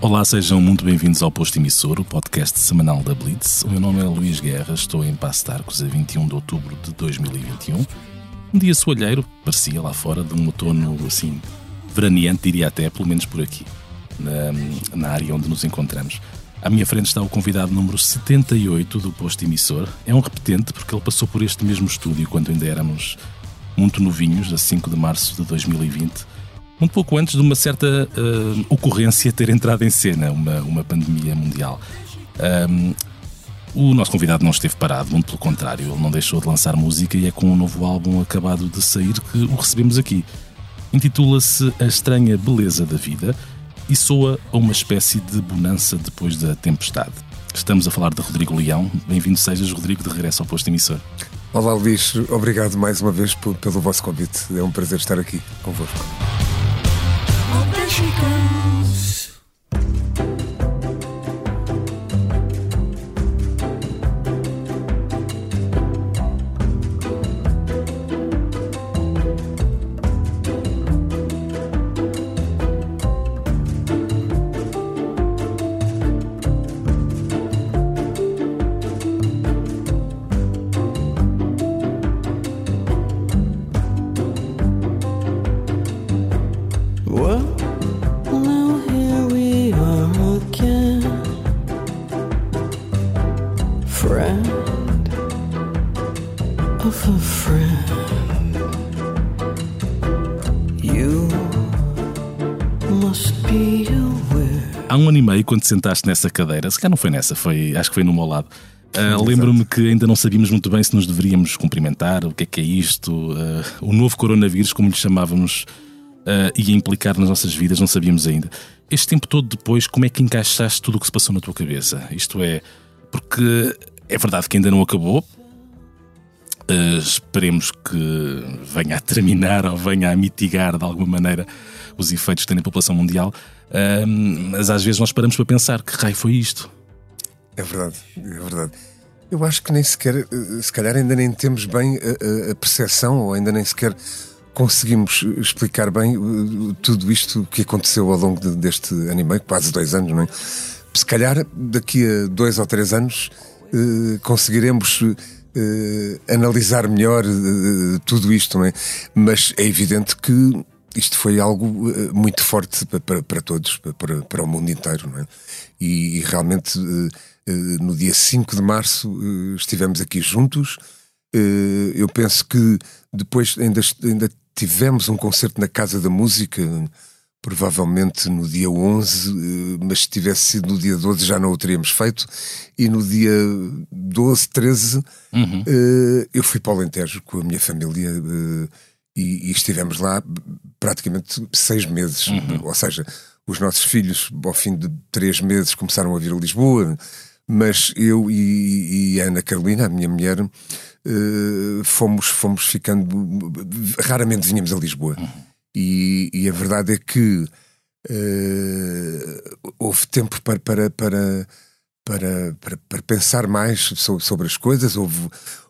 Olá, sejam muito bem-vindos ao Posto Emissor, o podcast semanal da Blitz. O meu nome é Luís Guerra, estou em Passo de Arcos a 21 de outubro de 2021. Um dia soalheiro, parecia lá fora de um outono assim, veraneante, diria até, pelo menos por aqui, na, na área onde nos encontramos. À minha frente está o convidado número 78 do Posto Emissor. É um repetente porque ele passou por este mesmo estúdio quando ainda éramos muito novinhos, a 5 de março de 2020 muito pouco antes de uma certa uh, ocorrência ter entrado em cena, uma, uma pandemia mundial. Um, o nosso convidado não esteve parado, muito pelo contrário, ele não deixou de lançar música e é com um novo álbum acabado de sair que o recebemos aqui. Intitula-se A Estranha Beleza da Vida e soa a uma espécie de bonança depois da tempestade. Estamos a falar de Rodrigo Leão. Bem-vindo sejas, Rodrigo, de regresso ao posto emissor. Olá, Luís. Obrigado mais uma vez pelo vosso convite. É um prazer estar aqui convosco. She goes. Quando te sentaste nessa cadeira, se calhar não foi nessa, foi, acho que foi no meu lado. Uh, Lembro-me que ainda não sabíamos muito bem se nos deveríamos cumprimentar, o que é que é isto, uh, o novo coronavírus, como lhe chamávamos, uh, ia implicar nas nossas vidas, não sabíamos ainda. Este tempo todo depois, como é que encaixaste tudo o que se passou na tua cabeça? Isto é, porque é verdade que ainda não acabou, Uh, esperemos que venha a terminar ou venha a mitigar de alguma maneira os efeitos que tem na população mundial. Uh, mas às vezes nós paramos para pensar que raio foi isto. É verdade, é verdade. Eu acho que nem sequer, eh, se calhar ainda nem temos bem a, a percepção ou ainda nem sequer conseguimos explicar bem tudo isto que aconteceu ao longo de, deste ano e meio, quase dois anos, não é? Se calhar daqui a dois ou três anos uh, conseguiremos uh, analisar melhor uh, tudo isto, não é? Mas é evidente que isto foi algo uh, muito forte para, para, todos, para, para, o mundo inteiro, não é? E, e realmente no dia 5 de março estivemos aqui juntos. eu penso que depois ainda, ainda tivemos um concerto na Casa da Música provavelmente no dia 11, eh, mas se tivesse sido no dia 12 já não o teríamos feito. E no dia 12, 13, uhum. Eh, eu fui para o Alentejo com a minha família eh, e, e estivemos lá praticamente seis meses. Uhum. Ou seja, os nossos filhos, ao fim de três meses, começaram a vir a Lisboa, mas eu e, e a Ana Carolina, a minha mulher, fomos, fomos ficando. Raramente vinhamos a Lisboa. Uhum e, e a verdade é que uh, houve tempo para, para, para, para, para, para pensar mais sobre, sobre, as coisas, houve,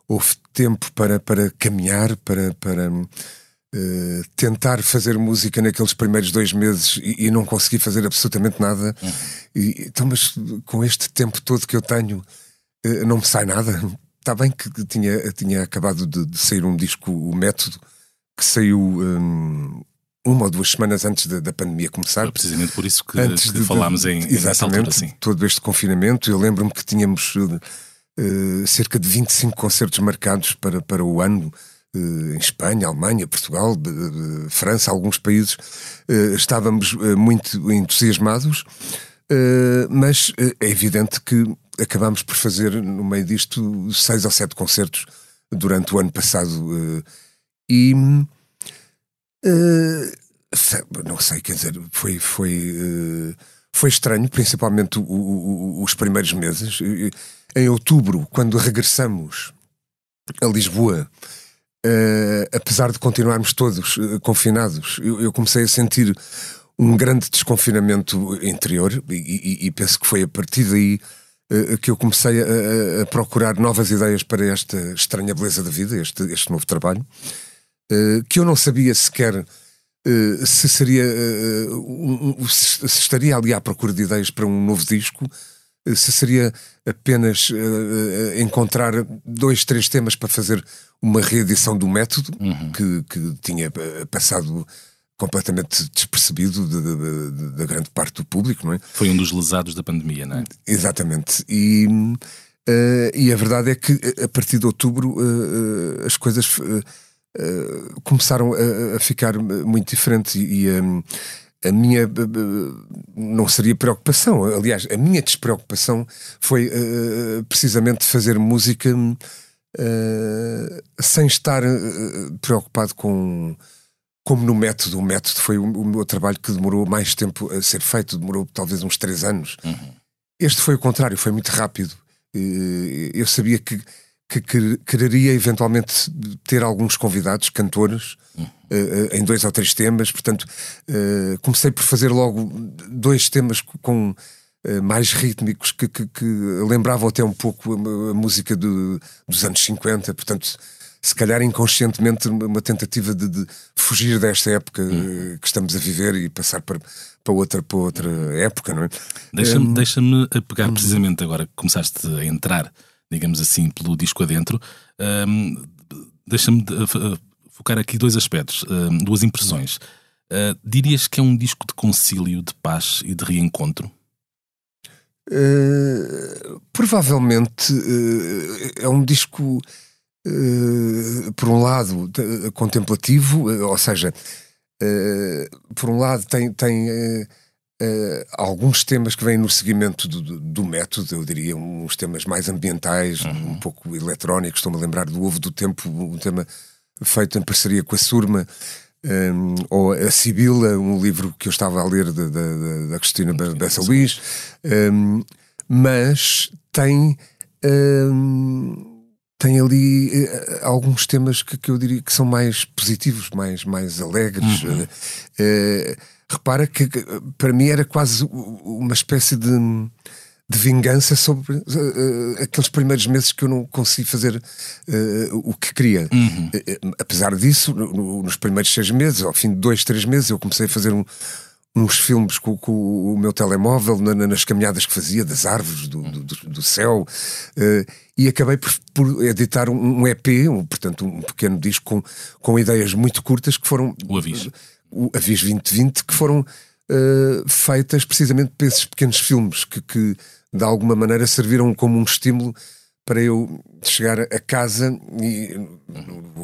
houve tempo para, para caminhar, para, para uh, tentar fazer música naqueles primeiros dois meses e, e não consegui fazer absolutamente nada. Uhum. E, então, mas com este tempo todo que eu tenho, uh, não me sai nada. Está bem que tinha, tinha acabado de, de sair um disco, o Método, que saiu um, uma ou duas semanas antes da, da pandemia começar. Foi precisamente por isso que, antes que de, falámos em, exatamente, altura, todo este confinamento. Eu lembro-me que tínhamos uh, cerca de 25 concertos marcados para, para o ano. Uh, em Espanha, Alemanha, Portugal, uh, França, alguns países, estávamos muito entusiasmados, mas é evidente que acabámos por fazer, no meio disto, seis ou sete concertos durante o ano passado. e Uh, não sei, quer dizer, foi, foi, uh, foi estranho, principalmente o, o, os primeiros meses. Em outubro, quando regressamos a Lisboa, uh, apesar de continuarmos todos confinados, eu, eu, comecei a sentir um grande desconfinamento interior e, e, e penso que foi a partir daí que eu comecei a, a, procurar novas ideias para esta estranha beleza da vida, este, este novo trabalho. Que eu não sabia sequer uh, se seria uh, um, se estaria ali à procura de ideias para um novo disco, se seria apenas encontrar dois, três temas para fazer uma reedição do método uhum. que, que tinha passado completamente despercebido da grande parte do público, não é? Foi um dos lesados da pandemia, não é? Exatamente. E, uh, e a verdade é que a partir de outubro uh, as coisas uh, começaram a, a, ficar muito diferentes e, e um, a minha não seria preocupação, aliás, a minha despreocupação foi precisamente fazer música sem estar preocupado com como no método, o método foi o, o, meu trabalho que demorou mais tempo a ser feito, demorou talvez uns três anos. Uhum. Este foi o contrário, foi muito rápido. Eu sabia que, que, que quereria eventualmente ter alguns convidados, cantores, uhum. em dois ou três temas. Portanto, eh, comecei por fazer logo dois temas com eh, mais rítmicos que, que, que lembravam até um pouco a, a música do, dos anos 50. Portanto, se calhar inconscientemente uma tentativa de, de fugir desta época hum. que estamos a viver e passar para, para, outra, para outra época, não é? Deixa-me um, deixa pegar hum. precisamente agora que começaste a entrar, digamos assim, pelo disco adentro, um, deixa-me focar aqui dois aspectos, duas impressões. Uh, dirias que é um disco de concílio, de paz e de reencontro? Uh, provavelmente uh, é um disco eh, por um lado, contemplativo, eh, ou seja, por um lado, tem, tem alguns temas que vêm no seguimento do, do, do, método, eu diria, uns temas mais ambientais, uhum. um pouco eletrónicos. Estou-me a lembrar do Ovo do Tempo, um tema feito em parceria com a Surma. Um, ou A Sibila, um livro que eu estava a ler da, da, da Cristina Bessa Luís, um, mas tem um, tem ali uh, alguns temas que, que, eu diria que são mais positivos, mais, mais alegres. Uhum. Uh, repara que, para mim era quase uma espécie de, de vingança sobre uh, aqueles primeiros meses que eu não consegui fazer o que queria. Uhum. apesar disso, no, nos primeiros seis meses, ao fim de dois, três meses, eu comecei a fazer um uns filmes com, com, o meu telemóvel na, nas caminhadas que fazia das árvores do, do, do céu uh, e acabei por, por editar um, um, EP, um, portanto um pequeno disco com, com ideias muito curtas que foram o Avis, o Avis 2020 que foram uh, feitas precisamente para esses pequenos filmes que, que de alguma maneira serviram como um estímulo para eu chegar a casa e,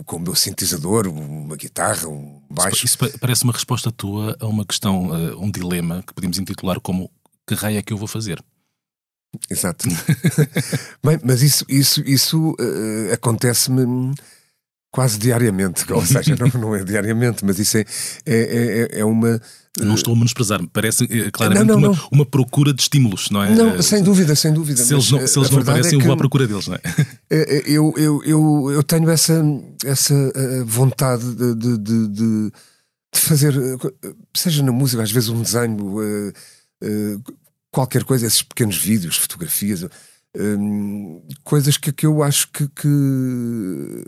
com o meu sintetizador, uma guitarra, um baixo. Isso, isso parece uma resposta tua a uma questão, a um dilema que podemos intitular como que raio é que eu vou fazer? Exato. Bem, mas isso, isso, isso uh, acontece-me quase diariamente, ou seja, não, não, é diariamente, mas isso é, é, é, é uma. Não estou a menosprezar, parece eh, claramente não, não, uma, uma, procura de estímulos, não é? Não, sem dúvida, sem dúvida. Se eles não, se eles não aparecem, é eu vou à procura deles, não é? Eu, eu, eu, eu tenho essa, essa vontade de, de, de, de, fazer, seja na música, às vezes um desenho, qualquer coisa, esses pequenos vídeos, fotografias, coisas que, que eu acho que, que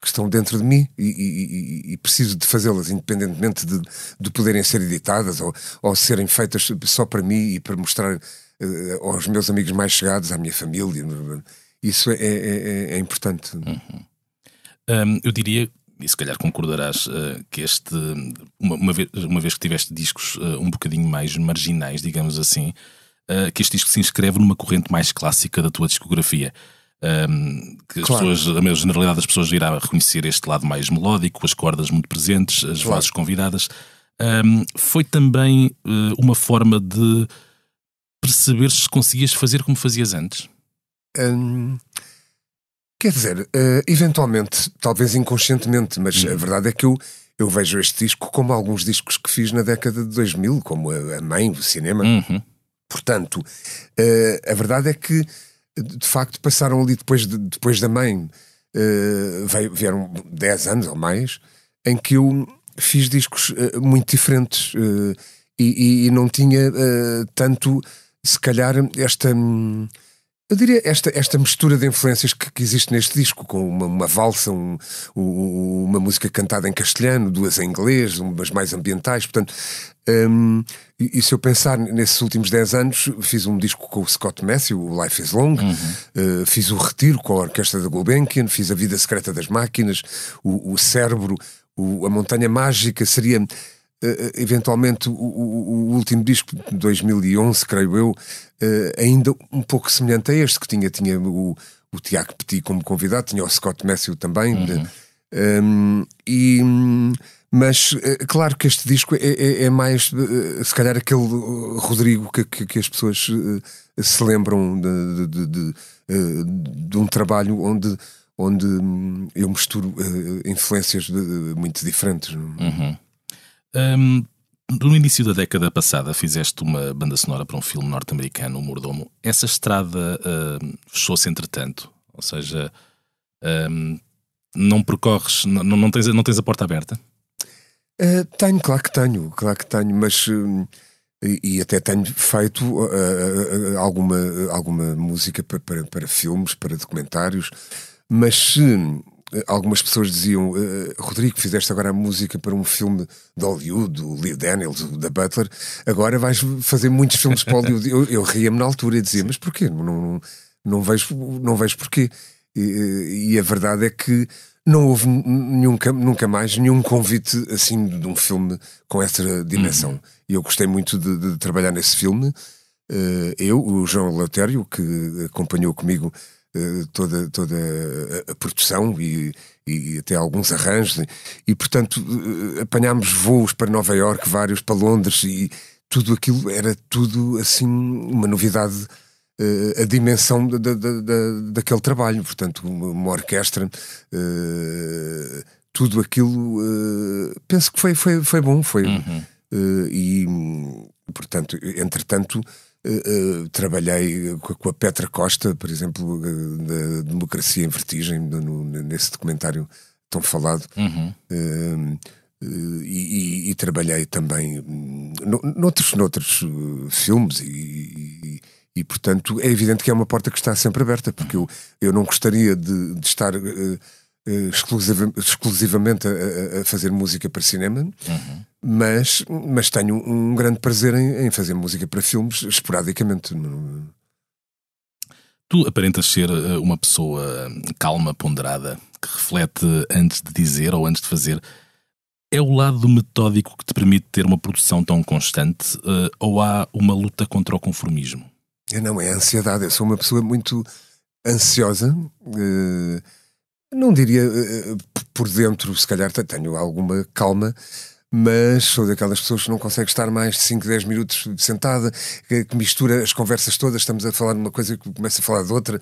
que estão dentro de mim e, e, e preciso de fazê-las, independentemente de, de poderem ser editadas ou, ou serem feitas só para mim e para mostrar uh, aos meus amigos mais chegados, à minha família. Isso é, é, é, é importante. Uhum. Um, eu diria, e se calhar concordarás, uh, que este, uma, uma, vez, uma vez que tiveste discos uh, um bocadinho mais marginais, digamos assim, que este disco se inscreve numa corrente mais clássica da tua discografia um, que claro. as pessoas, a generalidade das pessoas irá reconhecer este lado mais melódico, as cordas muito presentes, as claro. vozes convidadas. Um, foi também uh, uma forma de perceber se conseguias fazer como fazias antes? Hum, quer dizer, uh, eventualmente, talvez inconscientemente, mas a uhum. verdade é que eu, eu vejo este disco como alguns discos que fiz na década de 2000, como a, a Mãe, o cinema. Uhum. Portanto, uh, a verdade é que de facto passaram ali depois, de, depois da mãe, uh, vieram 10 anos ou mais, em que eu fiz discos uh, muito diferentes uh, e, e, não tinha tanto, se calhar, esta. Um, Eu diria esta, esta mistura de influências que, que existe neste disco, com uma, uma valsa, um, um, uma música cantada em castelhano, duas em inglês, umas mais ambientais, portanto. Um, e, e, se eu pensar nesses últimos 10 anos, fiz um disco com o Scott Matthew, o Life is Long, uhum. uh, fiz o Retiro com a Orquestra da Gulbenkian, fiz a Vida Secreta das Máquinas, o, o Cérebro, o, a Montanha Mágica, seria Uh, eventualmente o, o, o, último disco de 2011, creio eu, uh, ainda um pouco semelhante a este, que tinha, tinha o, o Tiago Petit como convidado, tinha o Scott Matthew também. Uhum. um, e, mas uh, claro que este disco é, é, é mais, se calhar, aquele Rodrigo que, que, que as pessoas se lembram de, de, de, de, um trabalho onde. Onde hum, eu misturo influências muito diferentes. Uhum. Um, no início da década passada fizeste uma banda sonora para um filme norte-americano, o Mordomo. Essa estrada uh, fechou-se entretanto, ou seja, um, não percorres, não, não, tens, não tens a porta aberta? Uh, tenho, claro que tenho, claro que tenho, mas uh, e, e, até tenho feito uh, alguma, alguma música para, para, para, filmes, para documentários, mas se algumas pessoas diziam: uh, Rodrigo, fizeste agora a música para um filme de Hollywood, do Lee Daniels, da Butler, agora vais fazer muitos filmes para Hollywood. eu, eu ria-me na altura e dizia: Mas porquê? Não, não, não, vejo, não vejo porquê. E, e a verdade é que não houve nunca, nunca mais nenhum convite assim de um filme com essa dimensão. Uhum. E eu gostei muito de, de trabalhar nesse filme. Uh, eu, o João Lautério, que acompanhou comigo eh, toda, toda a produção e, e até alguns arranjos, e portanto eh, apanhámos voos para Nova York, vários para Londres, e tudo aquilo era tudo assim uma novidade. Uh, a dimensão da, da, da, daquele trabalho, portanto, uma, orquestra, tudo aquilo, penso que foi, foi, foi bom, foi. Uhum. e, portanto, entretanto, Uh, uh, trabalhei com a Petra Costa, por exemplo, uh, da Democracia em Vertigem, no, nesse documentário tão falado. Uhum. E, e, e, trabalhei também no, noutros, noutros filmes e, e, portanto, é evidente que é uma porta que está sempre aberta, porque eu, eu não gostaria de, de estar exclusiva, exclusivamente a, a, fazer música para cinema. Uhum mas, mas tenho um grande prazer em, em fazer música para filmes esporadicamente. Tu aparentas ser eh, uma pessoa calma, ponderada, que reflete antes de dizer ou antes de fazer. É o lado metódico que te permite ter uma produção tão constante uh, ou há uma luta contra o conformismo? Eu não, é a ansiedade. Eu sou uma pessoa muito ansiosa. Uh, não diria por dentro, se calhar tenho alguma calma, mas sou daquelas pessoas que não consegue estar mais de 5, 10 minutos sentada, que, que, mistura as conversas todas, estamos a falar de uma coisa e começa a falar de outra,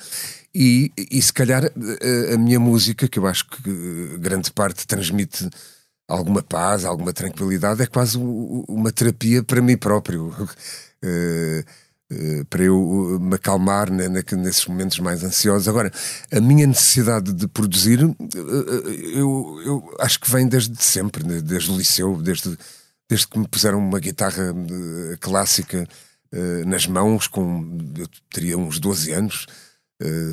e, e se calhar a, a, minha música, que eu acho que grande parte transmite alguma paz, alguma tranquilidade, é quase uma terapia para mim próprio. Eh, para eu eh, me acalmar nesses momentos mais ansiosos. Agora, a minha necessidade de produzir, eh, eu, eu acho que vem desde sempre, né, desde o liceu, desde, desde que me puseram uma guitarra clássica nas mãos, com eu teria uns 12 anos.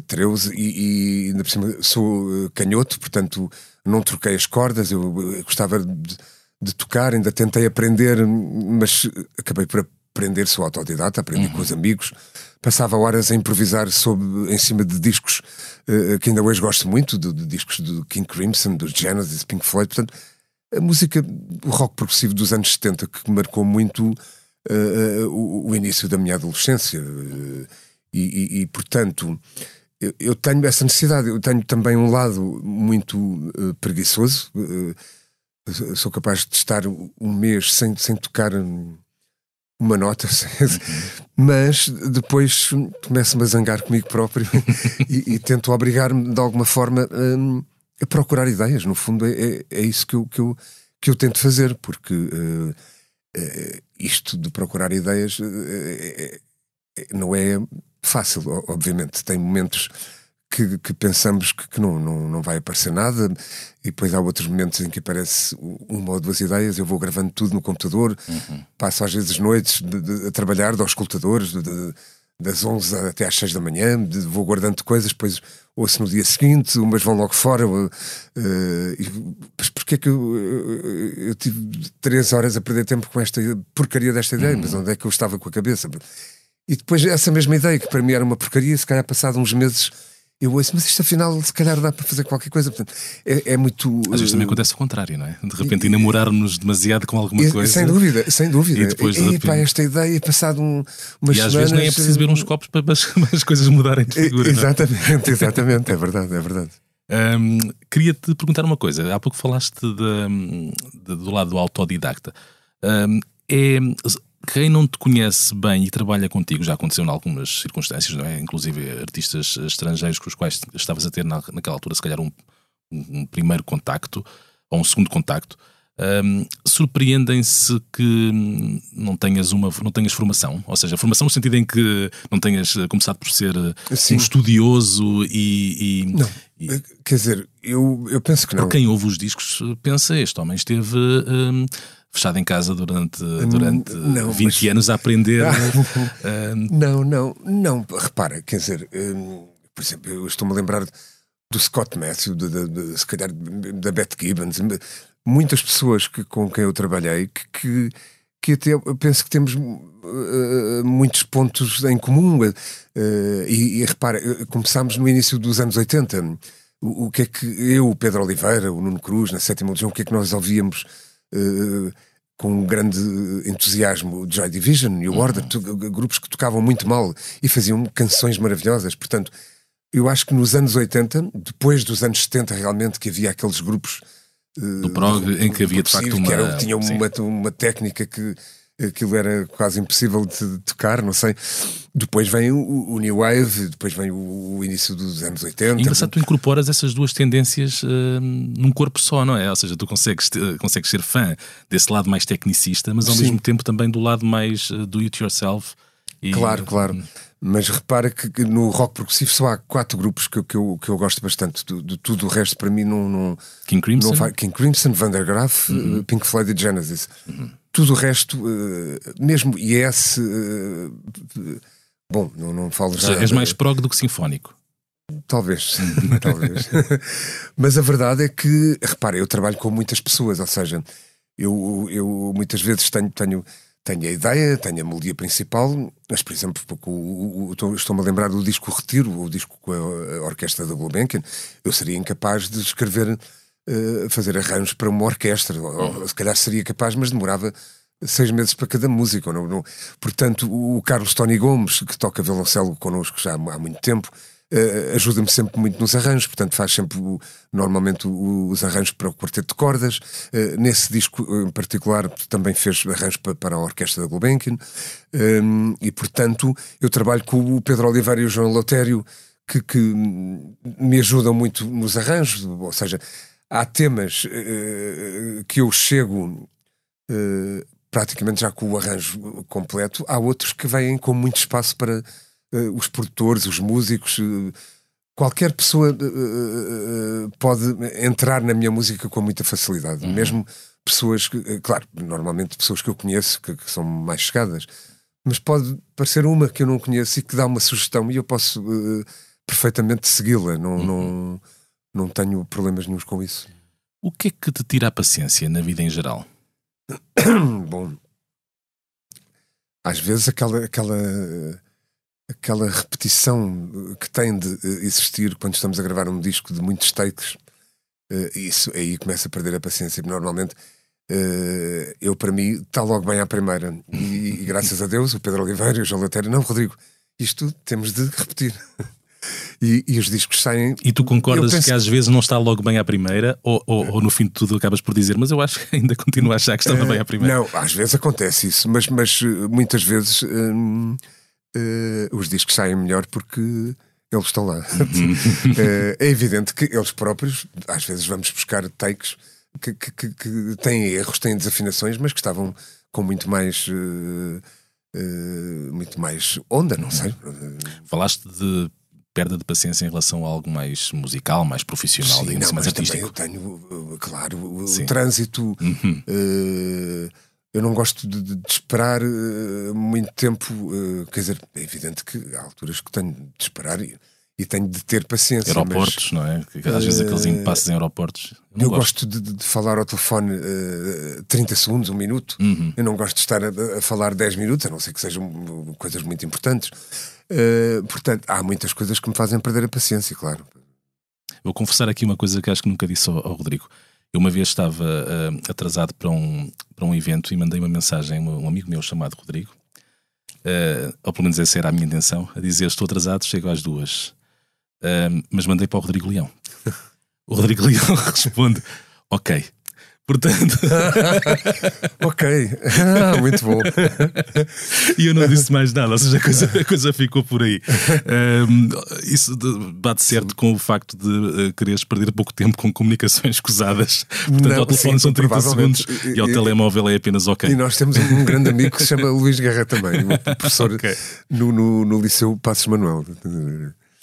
13 e, e ainda por cima sou canhoto, portanto não troquei as cordas, eu gostava de, de tocar, ainda tentei aprender, mas acabei por aprender, sou autodidata, aprendi uhum. com os amigos, passava horas a improvisar sobre, em cima de discos uh, que ainda hoje gosto muito, de, de, discos do King Crimson, dos Genesis, Pink Floyd, portanto, a música, o rock progressivo dos anos 70 que marcou muito uh, o, o, início da minha adolescência. Uh, e, e, e, portanto eu, eu, tenho essa necessidade, eu tenho também um lado muito preguiçoso, sou capaz de estar um mês sem, sem tocar uma nota, mas depois começo-me a zangar comigo próprio e, e tento obrigar-me de alguma forma um, a procurar ideias. No fundo, é, é, é, isso que eu, que, eu, que eu tento fazer, porque uh, uh, isto de procurar ideias uh, não é fácil, obviamente. Tem momentos que, que pensamos que, que, não, não, não vai aparecer nada, e depois há outros momentos em que aparece uma ou duas ideias. Eu vou gravando tudo no computador, uhum. passo às vezes noites de, de, a trabalhar, de auscultadores, de, das 11 até às 6 da manhã, vou guardando coisas, depois ouço no dia seguinte, umas vão logo fora. Uh, mas porquê é que eu, eu, eu, tive 3 horas a perder tempo com esta porcaria desta ideia? Uhum. Mas onde é que eu estava com a cabeça? E depois essa mesma ideia, que para mim era uma porcaria, se calhar passado uns meses eu ouço, mas isto afinal se calhar dá para fazer qualquer coisa. Portanto, é, é muito. Às vezes também acontece o contrário, não é? De repente enamorar-nos demasiado com alguma coisa. Sem dúvida, sem dúvida. E depois. E, pá, esta ideia, passado um, umas e às semanas, vezes nem é preciso beber uns copos para as, para as coisas mudarem de figura. Exatamente, exatamente, é verdade, é verdade. Queria-te perguntar uma coisa. Há pouco falaste de, de, do lado do autodidacta. É quem não te conhece bem e trabalha contigo, já aconteceu em algumas circunstâncias, não é? Inclusive artistas estrangeiros com os quais estavas a ter na, naquela altura, se calhar, um, um primeiro contacto ou um segundo contacto. Um, surpreendem-se que não tenhas uma não tenhas formação, ou seja, formação no sentido em que não tenhas começado por ser Sim. um estudioso e, e, não. E, quer dizer, eu, eu penso que não. Para quem ouve os discos pensa este homem esteve um, fechado em casa durante, durante não, 20 mas... anos a aprender. uh... Não, não, não. Repara, quer dizer, por exemplo, eu estou-me a lembrar do Scott Matthew, de, de, de, se calhar da Beth Gibbons, muitas pessoas que, com quem eu trabalhei que, que, que até penso que temos uh, muitos pontos em comum. Uh, e, e repara, começámos no início dos anos 80. O, o que é que eu, o Pedro Oliveira, o Nuno Cruz, na Sétima Legião, o que é que nós ouvíamos com um grande entusiasmo Joy Division e o Order, uhum. grupos que tocavam muito mal e faziam canções maravilhosas. Portanto, eu acho que nos anos 80, depois dos anos 70, realmente, que havia aqueles grupos. Uh, do prog, em que havia de facto uma. Que era, tinha uma, uma técnica que aquilo era quase impossível de tocar, não sei. Depois vem o, o New Wave, depois vem o, o, início dos anos 80. Engraçado, tu incorporas essas duas tendências uh, num corpo só, não é? Ou seja, tu consegues, consegues ser fã desse lado mais tecnicista, mas ao Sim. mesmo tempo também do lado mais uh, do it yourself. E... Claro, claro. Mas repara que no rock progressivo só há quatro grupos que, que, eu, que eu gosto bastante. De, de tudo o resto, para mim, não. não King Crimson? Não King Crimson, Van der Graaf, uhum. Pink Floyd e Genesis. Uhum. Tudo o resto, uh, mesmo Yes. Uh, bom, não, não falo já. És mais prog do que sinfónico. Talvez, talvez. Mas a verdade é que, repara, eu trabalho com muitas pessoas, ou seja, eu, eu muitas vezes tenho, tenho tenho a ideia, tenho a melodia principal, mas, por exemplo, estou-me a lembrar do disco Retiro, o disco com a, orquestra da Gulbenkian, eu seria incapaz de escrever, uh, fazer arranjos para uma orquestra, ou, ou, se calhar seria capaz, mas demorava seis meses para cada música. Não, não. Portanto, o Carlos Tony Gomes, que toca violoncelo connosco já há muito tempo, uh, ajuda-me sempre muito nos arranjos, portanto faz sempre o, normalmente o, os arranjos para o quarteto de cordas. Uh, nesse disco em particular também fez arranjos para, para a orquestra da Gulbenkian. Um, e portanto eu trabalho com o Pedro Oliveira e o João Lotério que, que me ajudam muito nos arranjos, ou seja, há temas uh, que eu chego praticamente já com o arranjo completo, há outros que vêm com muito espaço para uh, os produtores, os músicos, uh, qualquer pessoa uh, pode entrar na minha música com muita facilidade, uhum. mesmo pessoas que, claro, normalmente pessoas que eu conheço, que, que, são mais chegadas, mas pode parecer uma que eu não conheço e que dá uma sugestão e eu posso perfeitamente segui-la, não, uhum. não, não tenho problemas nenhums com isso. O que é que te tira a paciência na vida em geral? Bom, às vezes aquela, aquela aquela repetição que tem de eh, existir quando estamos a gravar um disco de muitos takes, uh, isso aí começa a perder a paciência. Normalmente, uh, eu para mim, está logo bem à primeira. E, e, graças a Deus, o Pedro Oliveira e o João Latério, não, Rodrigo, isto temos de repetir. E, e, os discos saem. E tu concordas penso... que às vezes não está logo bem à primeira, ou, ou, ou, no fim de tudo acabas por dizer, mas eu acho que ainda continuo a achar que estava bem à primeira? Não, às vezes acontece isso, mas, mas muitas vezes. Hum, uh, os discos saem melhor porque eles estão lá. uh, é evidente que eles próprios, às vezes vamos buscar takes que, que, que, que têm erros, têm desafinações, mas que estavam com muito mais. Uh, muito mais onda, não sei. Falaste de perda de paciência em relação a algo mais musical, mais profissional, Sim, não, mais artístico. Também eu tenho, claro, o, o trânsito, uhum. uh, eu não gosto de, de esperar uh, muito tempo. Uh, quer dizer, é evidente que há alturas que tenho de esperar e, e tenho de ter paciência. Aeroportos, mas, não é? Às vezes aqueles impasses em aeroportos. Eu, eu gosto, gosto de, de, falar ao telefone uh, 30 segundos, um minuto. Uhum. Eu não gosto de estar a, a, falar 10 minutos, a não ser que sejam coisas muito importantes. portanto, há muitas coisas que me fazem perder a paciência, claro. Vou confessar aqui uma coisa que acho que nunca disse ao, ao Rodrigo. Eu uma vez estava uh, atrasado para um, para um evento e mandei uma mensagem a um amigo meu chamado Rodrigo, uh, ou pelo menos essa era a minha intenção, a dizer estou atrasado, chego às duas. Uh, mas mandei para o Rodrigo Leão. O Rodrigo Leão responde: Ok, Portanto. ok, ah, muito bom. e eu não disse mais nada, ou seja, a coisa, a coisa ficou por aí. Um, isso bate certo com o facto de uh, quereres perder pouco tempo com comunicações escusadas. Portanto, não, ao telefone sim, são 30 segundos e, e ao telemóvel é apenas ok. E nós temos um grande amigo que se chama Luís Guerra também, um professor okay. no, no, no Liceu Passos Manuel.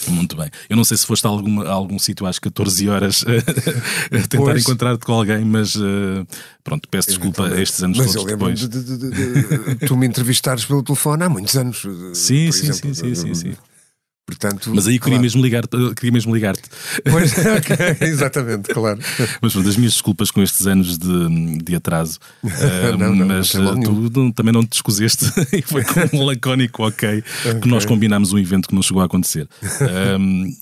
Muito bem. Eu não sei se foste a, alguma, a algum sítio às 14 horas a tentar encontrar-te com alguém, mas uh, pronto, peço desculpa a estes anos mas todos eu depois. De, de, de, tu me entrevistares pelo telefone há muitos anos. Sim, sim, sim, sim, sim, sim. Portanto, Mas aí queria claro. mesmo ligar-te. Queria mesmo ligar-te. Pois, okay, exatamente, claro. Mas pronto, as minhas desculpas com estes anos de, de atraso. Uh, não, não, mas não tu não, também não te escuseste e foi com um lacónico ok, okay, que nós combinámos um evento que não chegou a acontecer. Um,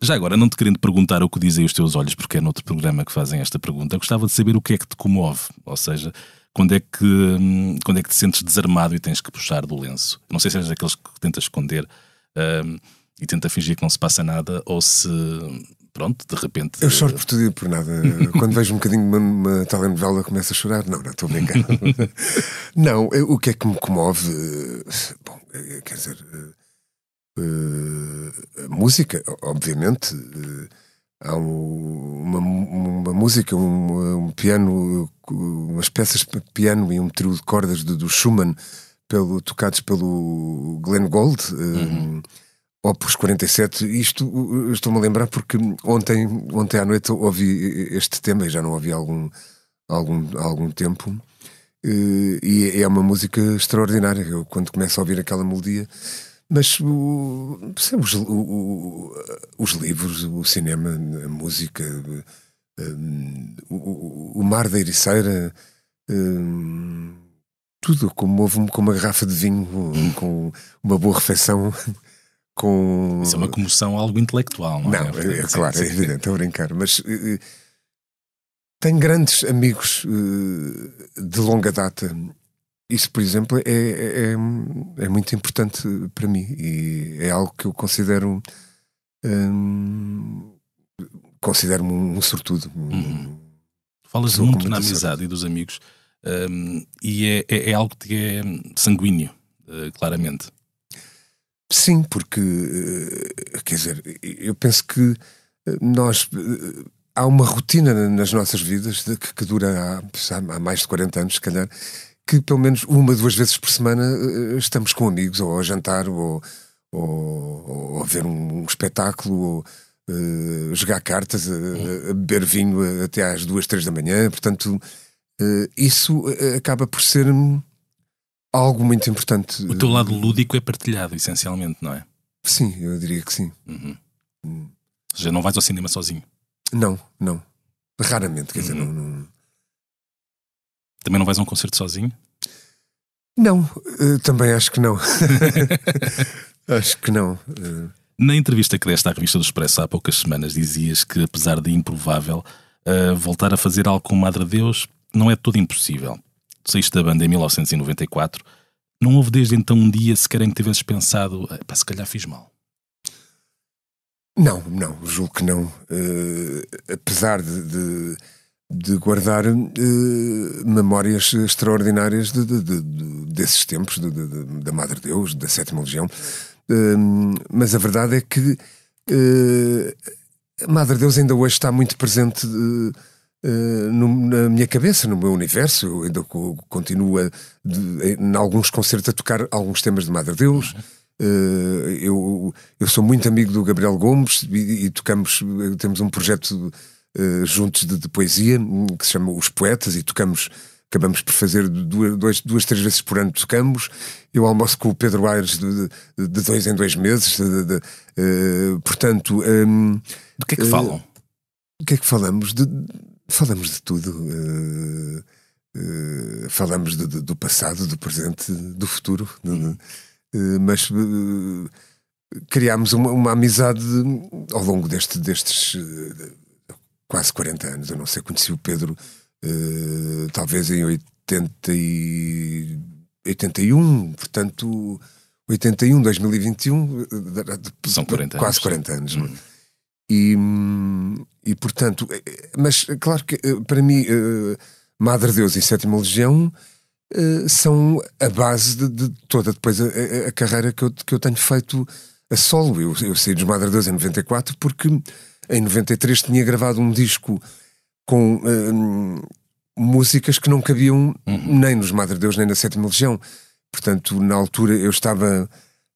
já agora, não te querendo perguntar o que dizem os teus olhos, porque é noutro programa que fazem esta pergunta, gostava de saber o que é que te comove. Ou seja, quando é que, hum, quando é que te sentes desarmado e tens que puxar do lenço? Não sei se és daqueles que tentas esconder. Um, e tenta fingir que não se passa nada, ou se pronto, de repente. Eu choro por tudo e por nada. Quando vejo um bocadinho uma, uma telenovela, começo a chorar. Não, não, estou a brincar. não, eu, o que é que me comove? Bom, é, quer dizer, uh, a música, obviamente. Há um, uma, uma, música, um, um, piano, umas peças de piano e um trio de cordas do, do Schumann, pelo, tocados pelo Glenn Gould. Uhum. Opus 47, isto estou-me a lembrar porque ontem, ontem à noite ouvi este tema e já não ouvi há algum, algum, algum tempo. E é uma música extraordinária. Eu, quando começo a ouvir aquela melodia, mas o, os, o, os, livros, o cinema, a música, o, o mar da Ericeira, tudo comove-me com uma garrafa de vinho, com uma boa refeição com. Isso é uma comoção algo intelectual, não, não é? Não, é, é claro, é evidente, estou a brincar, mas uh, tenho grandes amigos uh, de longa data. Isso, por exemplo, é, é, é, muito importante para mim e é algo que eu considero. Um, Considero-me um, sortudo. Uhum. Falas muito na amizade e dos amigos um, e é, é, é, algo que é sanguíneo, uh, claramente. Sim, porque, eh, quer dizer, eu penso que eh, nós. Eh, há uma rotina nas nossas vidas que, dura há, há, mais de 40 anos, se calhar, que pelo menos uma, duas vezes por semana estamos com amigos, ou a jantar, ou, ou, ou a ver um, um espetáculo, ou uh, jogar cartas, a, a, beber vinho até às duas, três da manhã. Portanto, uh, isso acaba por ser algo muito importante. O teu lado lúdico é partilhado, essencialmente, não é? Sim, eu diria que sim. Uhum. Hum. Já não vais ao cinema sozinho? Não, não. Raramente, quer uhum. dizer, não, não, Também não vais a um concerto sozinho? Não, uh, também acho que não. acho que não. Uh... Na entrevista que deste à revista do Expresso há poucas semanas, dizias que, apesar de improvável, uh, voltar a fazer algo com Madre Deus não é todo impossível saíste da banda em 1994, não houve desde então um dia sequer em que tivesses pensado, pá, se calhar fiz mal? Não, não, julgo que não. Uh, apesar de, de, de guardar uh, memórias extraordinárias de, desses tempos, da Madre Deus, da Sétima Legião, uh, mas a verdade é que a Madre Deus ainda hoje está muito presente Uh, no, na minha cabeça, no meu universo, eu ainda continuo a, de, em alguns concertos a tocar alguns temas de Madre Deus. Uh, eu, eu sou muito amigo do Gabriel Gomes e, e tocamos, temos um projeto uh, juntos de, de, poesia que se chama Os Poetas e tocamos acabamos por fazer duas, duas três vezes por ano tocamos. Eu almoço com o Pedro Aires de, de, dois em dois meses. De, portanto. Um, do que é que falam? O que é que falamos? De, falamos de tudo. Uh, falamos do passado, do presente, do futuro. mas criámos uma, uma, amizade ao longo deste, destes quase 40 anos. Eu não sei, conheci o Pedro uh, talvez em 80 e 81, portanto, 81, 2021, são 40 quase 40 anos. Hum. E, e portanto, eh, mas claro que eh, para mim, Madre Deus e Sétima Legião são a base de, de toda depois a, a, carreira que eu, que eu tenho feito a solo. Eu, eu saí dos Madre Deus em 94 porque em 93 tinha gravado um disco com uh, músicas que não cabiam uhum. nem nos Madre Deus nem na Sétima Legião. Portanto, na altura eu estava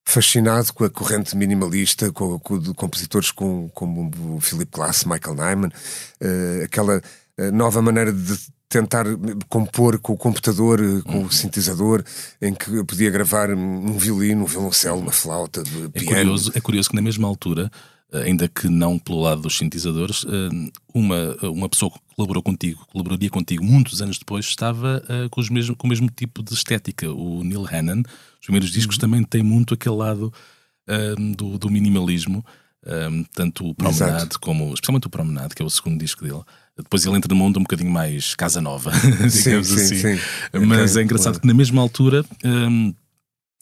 fascinado com a corrente minimalista, com, com de compositores com, como o Philip Glass, Michael Nyman, uh, aquela uh, nova maneira de tentar compor com o computador, com uhum. o sintetizador, em que eu podia gravar um violino, um violoncelo, uma flauta, de é Curioso, é curioso que na mesma altura ainda que não pelo lado dos sintetizadores, eh, uma, uma pessoa que colaborou contigo, colaboraria contigo muitos anos depois, estava uh, com, os mesmo, com o mesmo tipo de estética. O Neil Hannon, os primeiros discos, uhum. também tem muito aquele lado uh, do, do, minimalismo, um, tanto o Promenade Exato. como, especialmente o Promenade, que é o segundo disco dele. Depois ele entra no mundo um bocadinho mais casa nova, digamos sim, assim. Sim, sim. Mas okay, é engraçado claro. que na mesma altura. Um,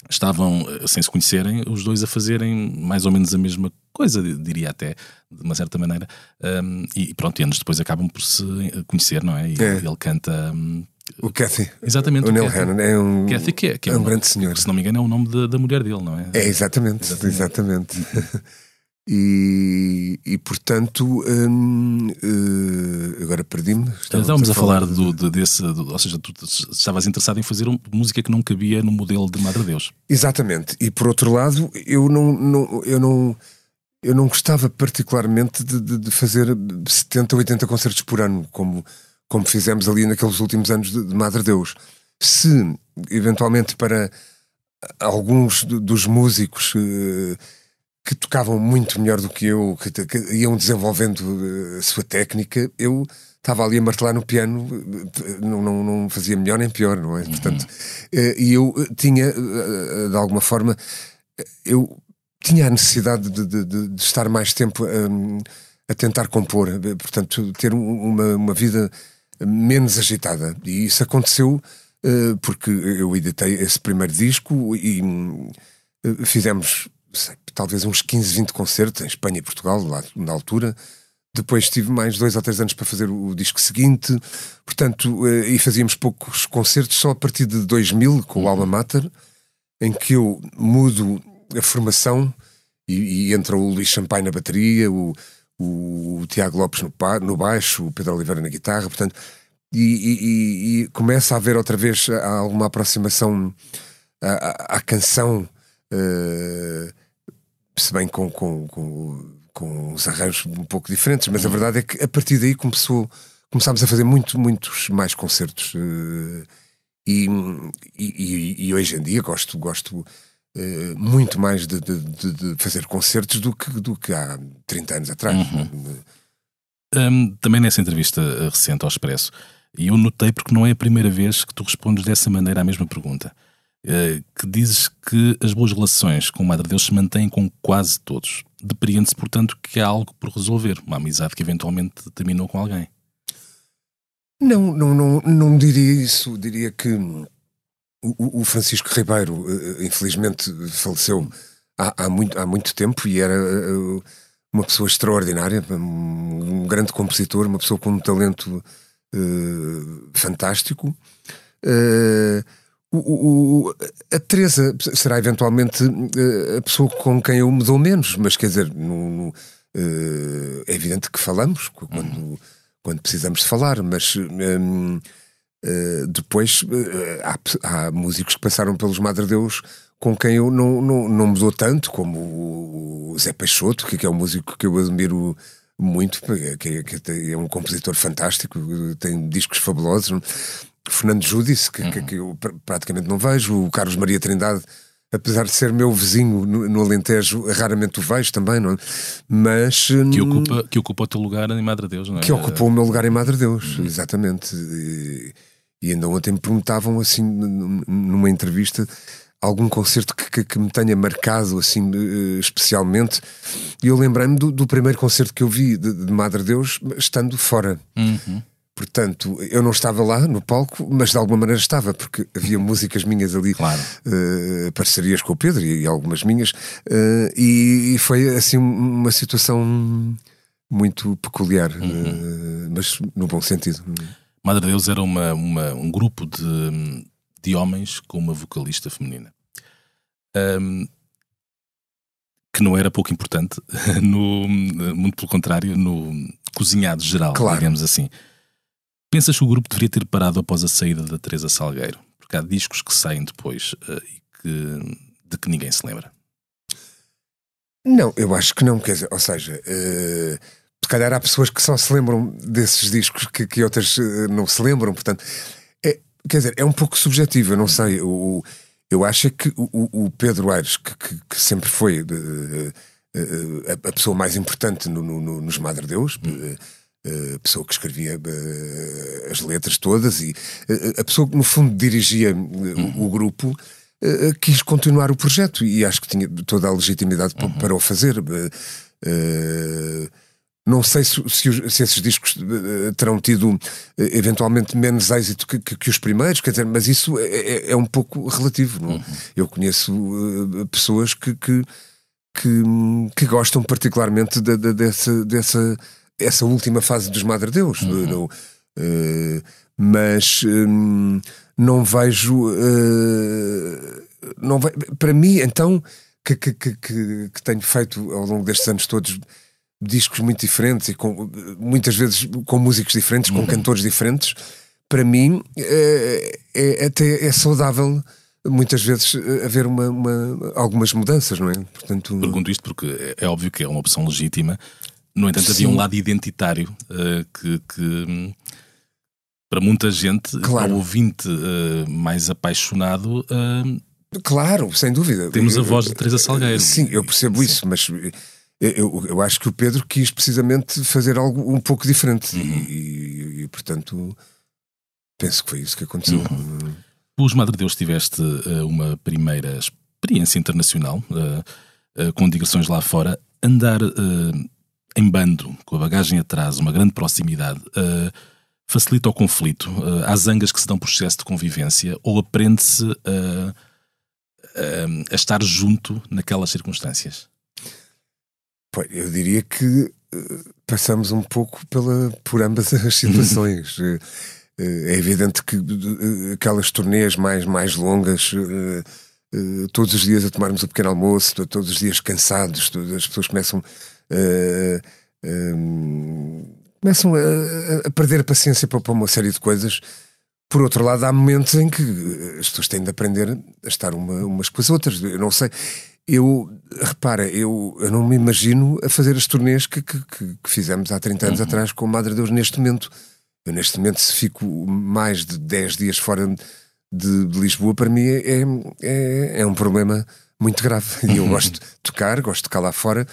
estavam, eh, sem se conhecerem, os dois a fazerem mais ou menos a mesma coisa, diria até, de uma certa maneira. Um, e pronto, e anos depois acabam por se conhecer, não é? E é. ele canta. Um, o Cathy. Exatamente. O, o Neil Hannon é um, Cathy, que é, que é, é um, um, grande senhor. Se não me engano, é o nome da, da mulher dele, não é? É, exatamente. Exatamente. exatamente. E, e portanto, hum, uh, agora perdi-me. Estávamos a, a falar, do, de, desse, do, ou seja, tu estavas interessado em fazer música que não cabia no modelo de Madre Deus. Exatamente. E por outro lado, eu não, não eu não, eu não gostava particularmente de, de, de, fazer 70 ou 80 concertos por ano, como, como fizemos ali naqueles últimos anos de, de Madre Deus. Se, eventualmente, para alguns dos músicos. Uh, que tocavam muito melhor do que eu, que, que iam desenvolvendo eh, a sua técnica, eu estava ali a martelar no piano, eh, não, não, não fazia melhor nem pior, não é? Uhum. Portanto, eh, e eu tinha, de alguma forma, eu tinha a necessidade de, de, de estar mais tempo a, a, tentar compor, portanto, ter uma, uma vida menos agitada. E isso aconteceu porque eu editei esse primeiro disco e fizemos sei, talvez uns 15, 20 concertos em Espanha e Portugal, lá na altura. Depois tive mais dois ou três anos para fazer o disco seguinte, portanto, eh, e fazíamos poucos concertos só a partir de 2000 com o Alma Mater, em que eu mudo a formação e, e entra o Luís Champagne na bateria, o, o, o Tiago Lopes no, no, baixo, o Pedro Oliveira na guitarra, portanto, e, e, e começa a haver outra vez alguma aproximação à, à, à canção. Uh, se bem com, com, com, com os arranjos um pouco diferentes, mas a uhum. verdade é que a partir daí começou, começámos a fazer muito, muitos mais concertos. Uh, e, e, e, hoje em dia gosto, gosto uh, muito mais de, de, de, fazer concertos do que, do que há 30 anos atrás. Uhum. Um, também nessa entrevista recente ao Expresso, e eu notei porque não é a primeira vez que tu respondes dessa maneira à mesma pergunta. Eh, que dizes que as boas relações com o Madre Deus se mantêm com quase todos. Depreende-se, portanto, que há algo por resolver, uma amizade que eventualmente terminou com alguém. Não, não, não, não diria isso. Diria que o, o Francisco Ribeiro, eh, infelizmente, faleceu há, há, muito, há muito tempo e era eh, uma pessoa extraordinária, um grande compositor, uma pessoa com um talento uh, fantástico. Uh, o, o, a Teresa será eventualmente uh, a pessoa com quem eu me dou menos, mas quer dizer, no, no, uh, é evidente que falamos quando, uhum. quando precisamos de falar, mas um, uh, eh, depois há, há, músicos que passaram pelos Madre Deus com quem eu não, não, não me dou tanto, como o Zé Peixoto, que é um músico que eu admiro muito, que é, que é um compositor fantástico, tem discos fabulosos. Fernando Júdice, que, uhum. que, que, eu praticamente não vejo, o Carlos Maria Trindade, apesar de ser meu vizinho no, no Alentejo, raramente o vejo também, não é? Mas. Que hum, ocupa, que ocupa o teu lugar em Madre Deus, não é? Que ocupou o meu lugar em Madre Deus, uhum. exatamente. E, e ainda ontem me perguntavam, assim, numa entrevista, algum concerto que, que, que, me tenha marcado assim uh, especialmente e eu lembrei-me do, do, primeiro concerto que eu vi de, de Madre Deus estando fora uhum. Portanto eu não estava lá no palco mas de alguma maneira estava porque havia músicas minhas ali claro. uh, parcerias com o Pedro e, algumas minhas uh, e, e, foi assim uma situação muito peculiar uhum. mas no bom sentido Madre Deus era uma, uma um grupo de de homens com uma vocalista feminina. Um, que não era pouco importante, no, muito pelo contrário, no cozinhado geral, claro. digamos assim. Pensas que o grupo deveria ter parado após a saída da Teresa Salgueiro? Porque há discos que saem depois uh, e que, de que ninguém se lembra. Não, eu acho que não, quer dizer, ou seja, uh, se calhar há pessoas que só se lembram desses discos que, que outras uh, não se lembram, portanto, quer dizer, é um pouco subjetivo, eu não sei. O, eu acho que o, o Pedro Aires, que, que, que sempre foi uh, uh, a, a, pessoa mais importante no, no, nos Madre Deus, uh, a pessoa que escrevia as letras todas e a pessoa que no fundo dirigia o, o grupo, quis continuar o projeto e acho que tinha toda a legitimidade uhum. para o fazer. Não sei se, se, se, esses discos eh, terão tido eh, eventualmente menos êxito que, que, que, os primeiros, quer dizer, mas isso é, é, é um pouco relativo. Uhum. Eu conheço uh, pessoas que, que, que, que, gostam particularmente de, de, dessa, dessa essa última fase dos Madre Deus. Uhum. Uh, mas um, não vejo. Uh, não ve... Para mim, então, que, que, que, que tenho feito ao longo destes anos todos discos muito diferentes e com, muitas vezes com músicos diferentes, com uhum. cantores diferentes, para mim é, é, até é saudável muitas vezes haver uma, uma, algumas mudanças, não é? Portanto, Pergunto isto porque é, é óbvio que é uma opção legítima. No entanto, Sim. havia um lado identitário uh, que, que, para muita gente, claro. ao ouvinte uh, mais apaixonado. Uh, claro, sem dúvida. Temos a voz de Teresa Salgueiro. Sim, eu percebo Sim. isso, mas eu, eu acho que o Pedro quis precisamente fazer algo um pouco diferente uhum. e, e, portanto, penso que foi isso que aconteceu. Uhum. Os Madre Deus tiveste uma primeira experiência internacional, com digressões lá fora. Andar em bando, com a bagagem atrás, uma grande proximidade, facilita o conflito? há zangas que se dão por excesso de convivência ou aprende-se a estar junto naquelas circunstâncias? Eu diria que eh, passamos um pouco pela, por ambas as situações. Eh, eh, é evidente que aquelas turnês mais, mais longas, todos os dias a tomarmos o pequeno almoço, todos os dias cansados, as pessoas começam, começam a, a, perder a paciência para, para uma série de coisas. Por outro lado, há momentos em que as pessoas têm de aprender a estar uma, umas com as outras. Eu não sei. Eu, repara, eu, eu não me imagino a fazer as turnês que, que, que fizemos há 30 anos uhum. atrás com o Madre Deus neste momento. Eu, neste momento, se fico mais de 10 dias fora de, de Lisboa, para mim é, é, é, um problema muito grave. E eu gosto de tocar, gosto de tocar lá fora,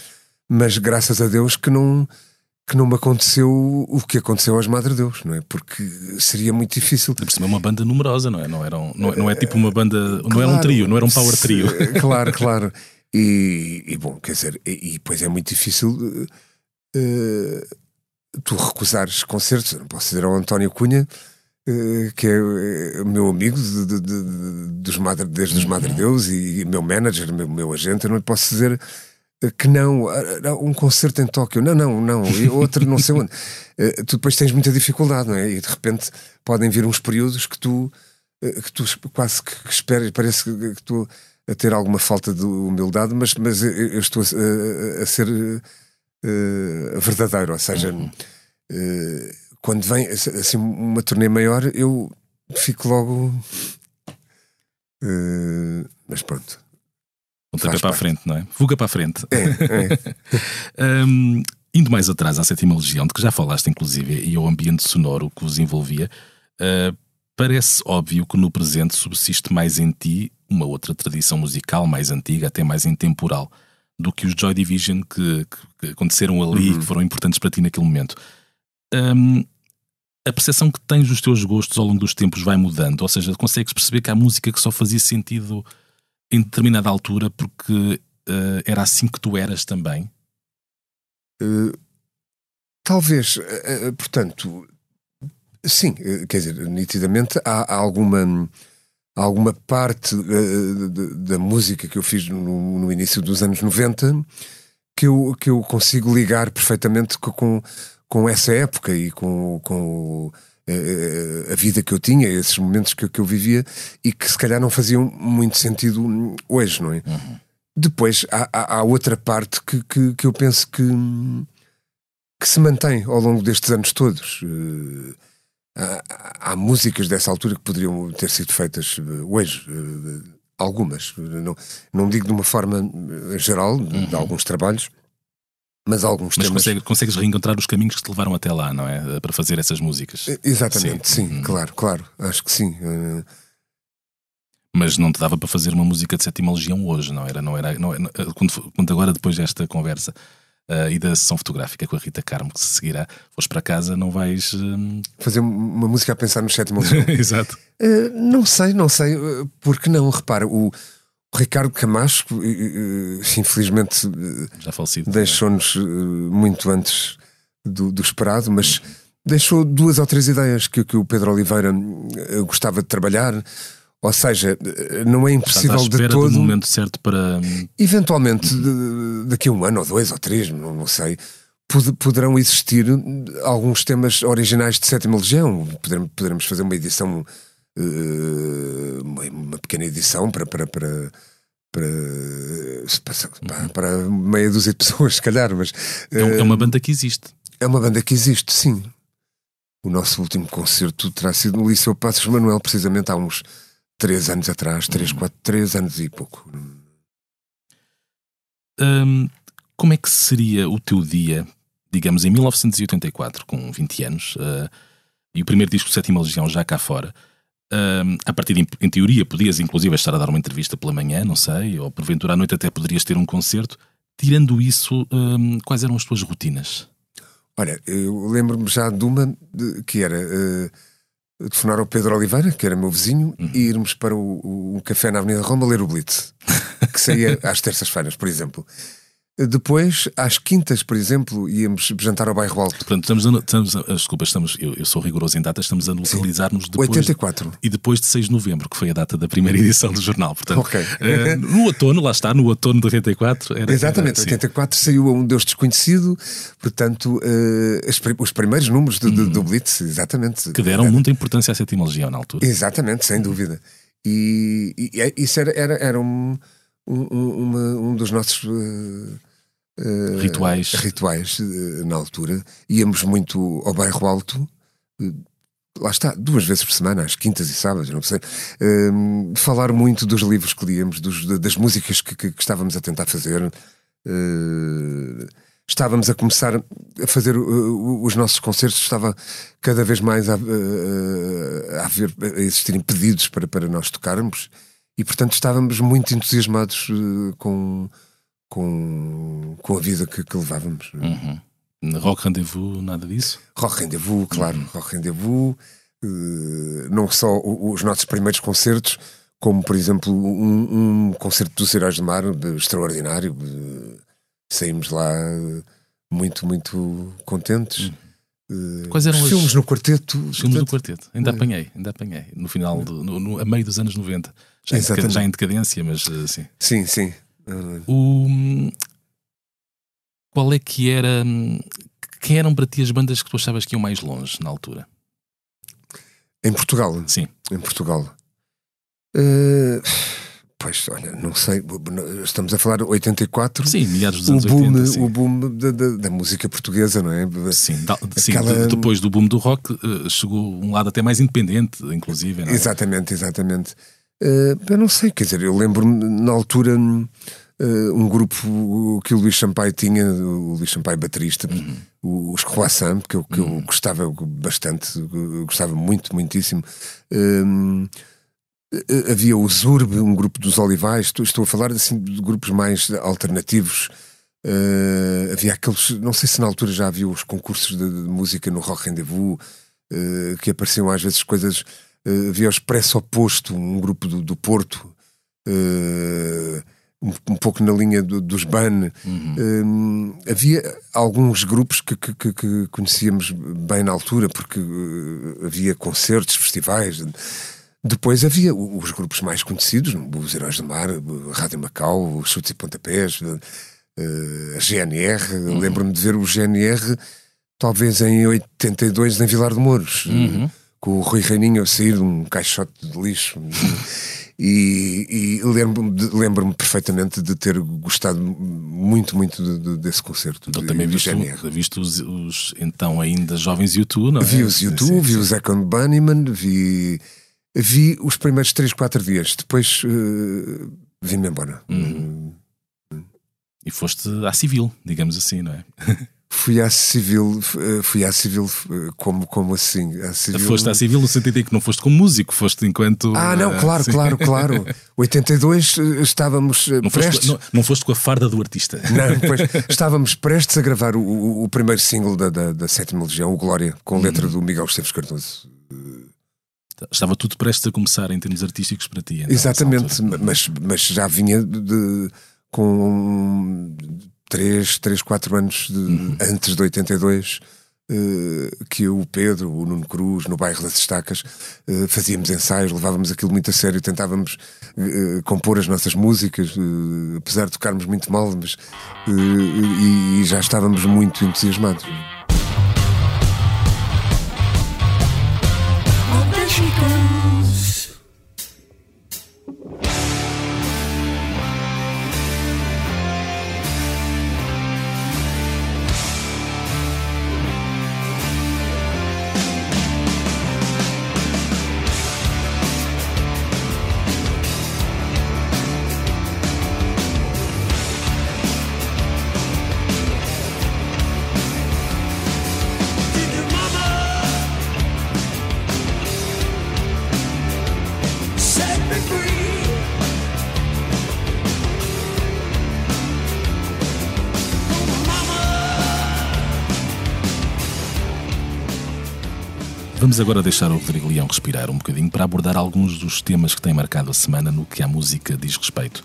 mas graças a Deus que não que não me aconteceu o que aconteceu aos Madre Deus, não é? Porque seria muito difícil. Por cima é uma banda numerosa, não é? Não, era um, não, é, não é tipo uma banda, não era um trio, não era um power trio. Claro, claro. E, e bom, quer dizer, e, e depois é muito difícil uh, tu recusares concertos. não posso dizer ao António Cunha, uh, que é, meu amigo de, de, de, dos Madre, desde os Madre Deus e, e meu manager, meu, meu agente, eu não lhe posso dizer que não, ah, um concerto em Tóquio, não, não, não, e outro não sei onde. Tu depois tens muita dificuldade, não é? E de repente podem vir uns períodos que tu, que tu quase que, esperas, parece que, tu a ter alguma falta de humildade, mas, mas eu estou a, a ser uh, verdadeiro, ou seja, uhum. quando vem assim uma turnê maior, eu fico logo. mas pronto Pontapé para a frente, não é? Fuga para a frente. É, é. um, indo mais atrás à Sétima Legião, de que já falaste, inclusive, e ao ambiente sonoro que os envolvia, uh, Parece óbvio que no presente subsiste mais em ti uma outra tradição musical mais antiga, até mais intemporal, do que os Joy Division que, que aconteceram ali, uhum. que foram importantes para ti naquele momento. Um, a percepção que tens dos teus gostos ao longo dos tempos vai mudando, ou seja, consegues perceber que há música que só fazia sentido em determinada altura porque uh, era assim que tu eras também? Uh, talvez, uh, portanto, sim, quer dizer, nitidamente há, há alguma alguma parte da música que eu fiz no, no, início dos anos 90 que eu, que eu consigo ligar perfeitamente com, com essa época e com, com a vida que eu tinha, esses momentos que, eu vivia e que se calhar não faziam muito sentido hoje, não é? Uhum. Depois há, há, há, outra parte que, que, que, eu penso que, que se mantém ao longo destes anos todos. Uh, há, há, músicas dessa altura que poderiam ter sido feitas eh, hoje. Algumas. Não, não digo de uma forma geral, uhum. de alguns trabalhos, mas alguns mas temas. Consegue, consegues reencontrar os caminhos que te levaram até lá, não é? Para fazer essas músicas. Exatamente, sim, sim uhum. claro, claro. Acho que sim. Uh, mas não te dava para fazer uma música de sétima legião hoje, não era? Não era, não, não quando, quando, agora, depois desta conversa uh, e da sessão fotográfica com a Rita Carmo, que se seguirá, fores para casa, não vais. Uh... Fazer uma música a pensar no sétima legião. Exato. Uh, não sei, não sei, porque não? Repara, o. Ricardo Camacho, infelizmente, já falecido, deixou-nos muito antes do, do esperado, mas uhum. deixou duas ou três ideias que, que o Pedro Oliveira gostava de trabalhar ou seja, não é impossível de todo. Do momento certo para. Eventualmente, daqui a um ano ou dois ou três, não, não sei, poderão existir alguns temas originais de Sétima Legião. Poderemos, poderemos fazer uma edição, uma pequena edição para. para, para para, para, meia dúzia de pessoas, se calhar, mas é, é uma banda que existe. É uma banda que existe, sim. O nosso último concerto terá sido no Liceu Passos Manuel, precisamente há uns três anos atrás, três, uhum. quatro, três anos e pouco. Hum, como é que seria o teu dia, digamos, em 1984, com 20 anos, uh, e o primeiro disco de Sétima Legião já cá fora? Uh, a partir de, em teoria, podias inclusive estar a dar uma entrevista pela manhã, não sei, ou porventura à noite até poderias ter um concerto. Tirando isso, uh, quais eram as tuas rotinas? Olha, eu lembro-me já de uma de, que era uh, telefonar ao Pedro Oliveira, que era meu vizinho, uhum. e irmos para o, o, o, café na Avenida Roma ler o Blitz, que saía às terças-feiras, por exemplo. Depois, às quintas, por exemplo, íamos jantar ao bairro Alto. Portanto, estamos a, estamos a, desculpa, estamos, eu, eu, sou rigoroso em datas, estamos a localizar-nos depois. 84. E depois de 6 de novembro, que foi a data da primeira edição do jornal. Portanto, okay. uh, no outono, lá está, no outono de 84. Era, Exatamente, era, 84 saiu Um Deus Desconhecido, portanto, uh, os primeiros números do, do, do, Blitz, exatamente. Que deram era. muita importância à sétima legião na altura. Exatamente, sem dúvida. E, e, e isso era, era, era um, um, uma, um dos nossos. Uh, Uh, rituais. Rituais, uh, na altura. Íamos muito ao bairro Alto, uh, lá está, duas vezes por semana, às quintas e sábados, não sei. falar muito dos livros que líamos, dos, das músicas que, que, que, estávamos a tentar fazer. estávamos a começar a fazer os nossos concertos, estava cada vez mais a, a, haver, a existirem pedidos para, para nós tocarmos e, portanto, estávamos muito entusiasmados com com, com a vida que, que levávamos. Uhum. Rock Rendezvous, nada disso? Rock Rendezvous, claro. Uhum. Rock Rendezvous, uh, não só os nossos primeiros concertos, como por exemplo um, um concerto dos Heróis do Mar extraordinário. Uh, saímos lá muito, muito contentes. Uhum. Quais eram os filmes no quarteto? Filmes no quarteto, ainda é. apanhei, ainda apanhei. No final, do, no, no, a meio dos anos 90. Já, em, já em decadência, mas sim. Sim, sim. O, qual é que era. Quem eram para ti as bandas que tu achavas que iam mais longe na altura? Em Portugal? Sim. Em Portugal. Uh, pois, olha, não sei. Estamos a falar de 84. Sim, meados dos anos o boom, 80. Sim. O boom da, da, da, música portuguesa, não é? Sim, da, sim Aquela... depois do boom do rock uh, chegou um lado até mais independente, inclusive. É? Exatamente, exatamente. Uh, eu não sei, quer dizer, eu lembro-me na altura uh, um grupo que o Luís Champagne tinha, o Luís Champagne baterista, uhum. os Croissant, que eu, que uhum. eu gostava bastante, gostava muito, muitíssimo. Um, havia o Zurb, um grupo dos Olivais, estou, estou a falar assim, de grupos mais alternativos. Havia aqueles, não sei se na altura já havia os concursos de, de música no Rock Rendezvous, que apareciam às vezes coisas. Uh, havia o Expresso Oposto, um grupo do, do Porto, uh, um, um, pouco na linha do, dos BAN. Uhum. havia alguns grupos que, que, que, que, conhecíamos bem na altura, porque havia concertos, festivais. Depois havia os grupos mais conhecidos, os Heróis do Mar, Rádio Macau, os Chutes e Pontapés uh, a GNR. Uhum. Lembro-me de ver o GNR, talvez em 82, em Vilar de Mouros, uhum. Com o Rui Reininho a sair de um caixote de lixo. E, e lembro-me lembro perfeitamente de ter gostado muito, muito de, de, desse concerto. Então de, também viste, viste os, os, então ainda jovens YouTube, não é? Vi os YouTube, sim, vi sim. o Second Bunnyman, vi, vi os primeiros 3, 4 dias. Depois uh, vim-me embora. Uhum. E foste à civil, digamos assim, não é? Fui à civil, eh, fui à civil eh, como, como assim? À civil... Foste à civil no sentido em que não foste como músico, foste enquanto. Ah, não, eh, claro, claro, claro. 82 estávamos não prestes. Foste, não, não, foste com a farda do artista. Não, pois estávamos prestes a gravar o, o, primeiro single da, da, da Sétima Legião, o Glória, com letra uhum. do Miguel Esteves Cardoso. Estava tudo prestes a começar em termos artísticos para ti. Então, Exatamente, mas, mas já vinha de com 3, 3 4 anos de, uhum. antes de 82. Uh, eh, que eu, o Pedro, o Nuno Cruz, no bairro das Estacas, uh, fazíamos ensaios, levávamos aquilo muito a sério, tentávamos uh, compor as nossas músicas, apesar de tocarmos muito mal, mas e, e já estávamos muito entusiasmados. Vamos agora deixar o Rodrigo Leão respirar um bocadinho para abordar alguns dos temas que têm marcado a semana no que a música diz respeito.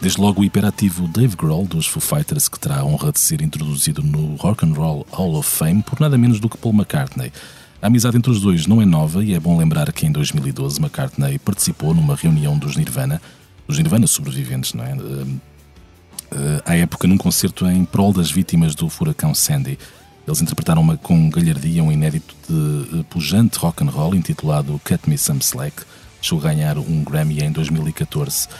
Desde logo o hiperativo Dave Grohl dos Foo Fighters, que terá a honra de ser introduzido no Rock and Roll Hall of Fame por nada menos do que Paul McCartney. A amizade entre os dois não é nova e é bom lembrar que em 2012 McCartney participou numa reunião dos Nirvana, dos Nirvana sobreviventes, não é? Uh, uh, à época num concerto em prol das vítimas do furacão Sandy. Eles interpretaram uma, com galhardia um inédito de uh, pujante rock and roll intitulado Cut Me Some Slack. Chegou a ganhar um Grammy em 2014. Uh,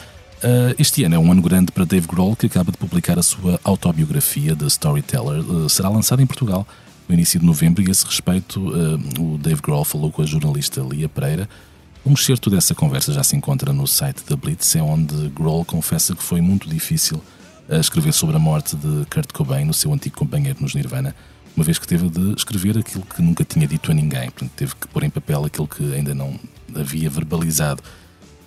eh, este ano é um ano grande para Dave Grohl, que acaba de publicar a sua autobiografia de Storyteller. Uh, será lançada em Portugal no início de novembro e, a esse respeito, o Dave Grohl falou com a jornalista Lia Pereira. Um excerto dessa conversa já se encontra no site da Blitz, é onde Grohl confessa que foi muito difícil escrever sobre a morte de Kurt Cobain, o seu antigo companheiro nos Nirvana uma vez que teve de escrever aquilo que nunca tinha dito a ninguém, portanto, teve que pôr em papel aquilo que ainda não havia verbalizado.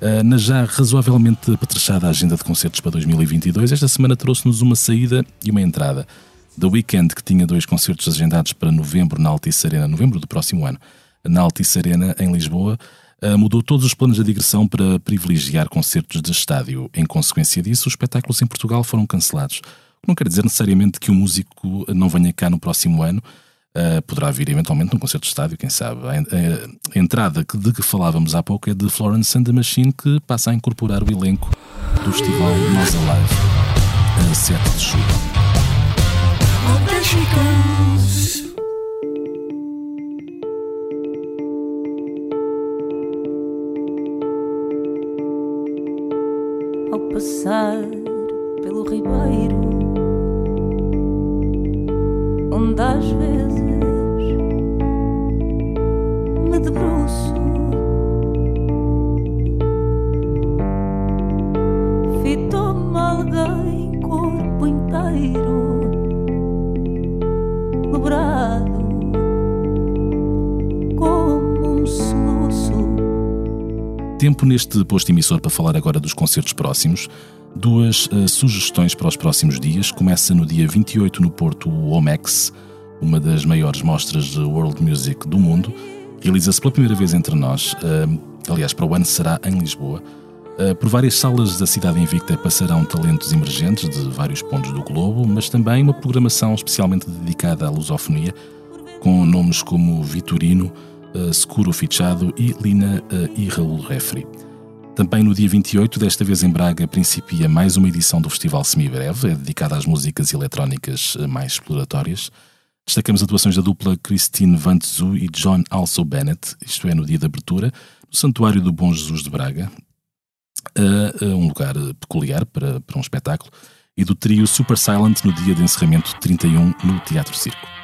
Uh, na já razoavelmente apetrechada agenda de concertos para 2022, esta semana trouxe-nos uma saída e uma entrada. The Weekend, que tinha dois concertos agendados para novembro na Altice Arena, novembro do próximo ano, na Altice Arena, em Lisboa, uh, mudou todos os planos de digressão para privilegiar concertos de estádio. Em consequência disso, os espetáculos em Portugal foram cancelados. Não quer dizer necessariamente que o músico não venha cá no próximo ano. Uh, poderá vir eventualmente num concerto de estádio, quem sabe. A, entrada de que falávamos há pouco é de Florence and the Machine, que passa a incorporar o elenco do festival Nós Alive, a 7 de julho. Passar pelo ribeiro onde às vezes me debruço. Fitou-me alguém corpo inteiro, dobrado como um soluço. Tempo neste posto emissor para falar agora dos concertos próximos. Duas uh, sugestões para os próximos dias. Começa no dia 28 no Porto o Omex, uma das maiores mostras de world music do mundo. Realiza-se pela primeira vez entre nós. Uh, aliás, para o ano será em Lisboa. Uh, por várias salas da cidade invicta passarão talentos emergentes de vários pontos do globo, mas também uma programação especialmente dedicada à lusofonia, com nomes como Vitorino, Securo Fichado e Lina e Raul Refri. Também no dia 28, desta vez em Braga, principia mais uma edição do Festival Semibreve, é dedicada às músicas eletrónicas mais exploratórias. Destacamos atuações da dupla Christine Van Tzu e John Also Bennett, isto é, no dia de abertura, no Santuário do Bom Jesus de Braga, uh, um lugar peculiar para, para um espetáculo, e do trio Super Silent no dia de encerramento 31 no Teatro Circo.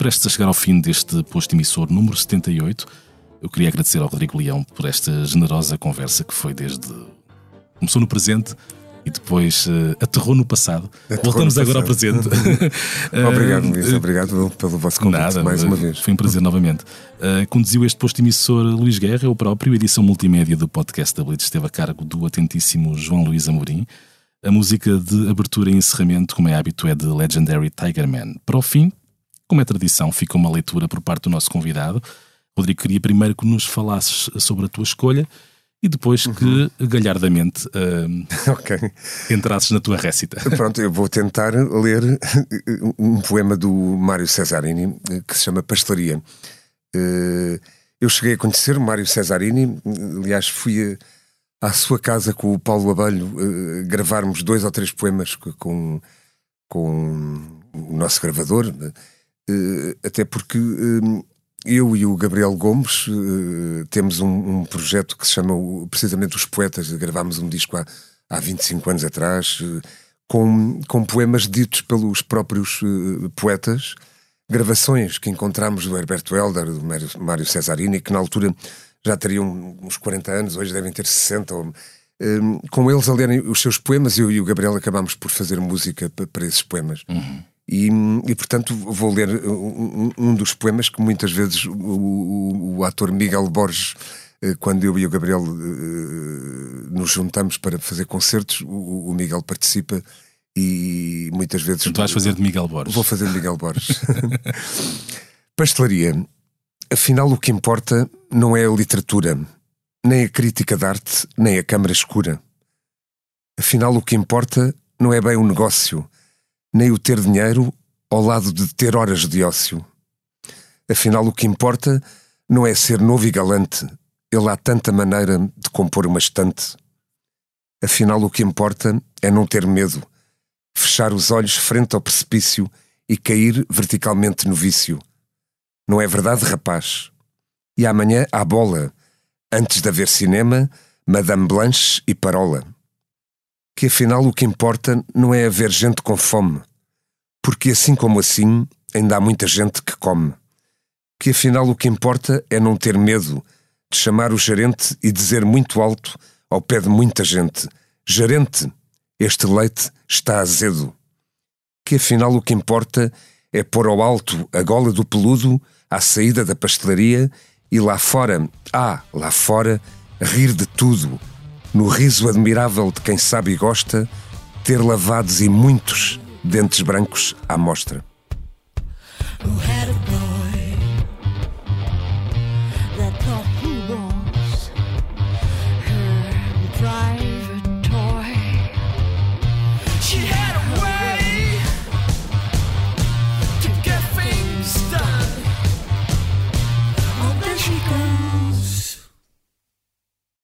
Prestes a chegar ao fim deste posto emissor número 78. Eu queria agradecer ao Rodrigo Leão por esta generosa conversa que foi desde. Começou no presente e depois uh, aterrou no passado. Aterrou Voltamos no agora passado. ao presente. obrigado, Luís. Uh, obrigado pelo vosso convite nada, mais uma vez. Foi um prazer novamente. Uh, conduziu este posto emissor Luís Guerra, eu próprio. A edição multimédia do podcast da Blitz esteve a cargo do atentíssimo João Luís Amorim. A música de abertura e encerramento, como é hábito, é de Legendary Tiger Man. Para o fim, como é tradição, fica uma leitura por parte do nosso convidado. Rodrigo, queria primeiro que nos falasses sobre a tua escolha e depois que, uhum. galhardamente, uh, okay. entrasses na tua récita. Pronto, eu vou tentar ler um poema do Mário Cesarini que se chama Pastelaria. Uh, eu cheguei a conhecer o Mário Cesarini, aliás, fui à sua casa com o Paulo Abelho uh, gravarmos dois ou três poemas com, com o nosso gravador. Eh, até porque eh, eu e o Gabriel Gomes eh, temos um, um, projeto que se chama precisamente Os Poetas. Gravámos um disco há, há 25 anos atrás com, com poemas ditos pelos próprios poetas, gravações que encontramos do Herberto Helder, do Mário Cesarini, que na altura já teriam uns 40 anos, hoje devem ter 60. Ou, com eles a lerem os seus poemas, eu e o Gabriel acabámos por fazer música para esses poemas. Uhum. E, e, portanto vou ler um, um, dos poemas que muitas vezes o, o, o, ator Miguel Borges, eh, quando eu e o Gabriel eh, nos juntamos para fazer concertos, o, Miguel participa e muitas vezes. Tu vais fazer de Miguel Borges. Vou fazer de Miguel Borges. Pastelaria. Afinal, o que importa não é a literatura, nem a crítica de arte, nem a câmara escura. Afinal, o que importa não é bem o negócio nem o ter dinheiro ao lado de ter horas de ócio. Afinal, o que importa não é ser novo e galante, ele há tanta maneira de compor uma estante. Afinal, o que importa é não ter medo, fechar os olhos frente ao precipício e cair verticalmente no vício. Não é verdade, rapaz? E amanhã há bola, antes de haver cinema, Madame Blanche e Parola que afinal o que importa não é haver gente com fome, porque assim como assim ainda há muita gente que come. Que afinal o que importa é não ter medo de chamar o gerente e dizer muito alto ao pé de muita gente: Gerente, este leite está azedo. Que afinal o que importa é pôr ao alto a gola do peludo à saída da pastelaria e lá fora, ah, lá fora, rir de tudo no riso admirável de quem sabe e gosta, ter lavados e muitos dentes brancos à mostra.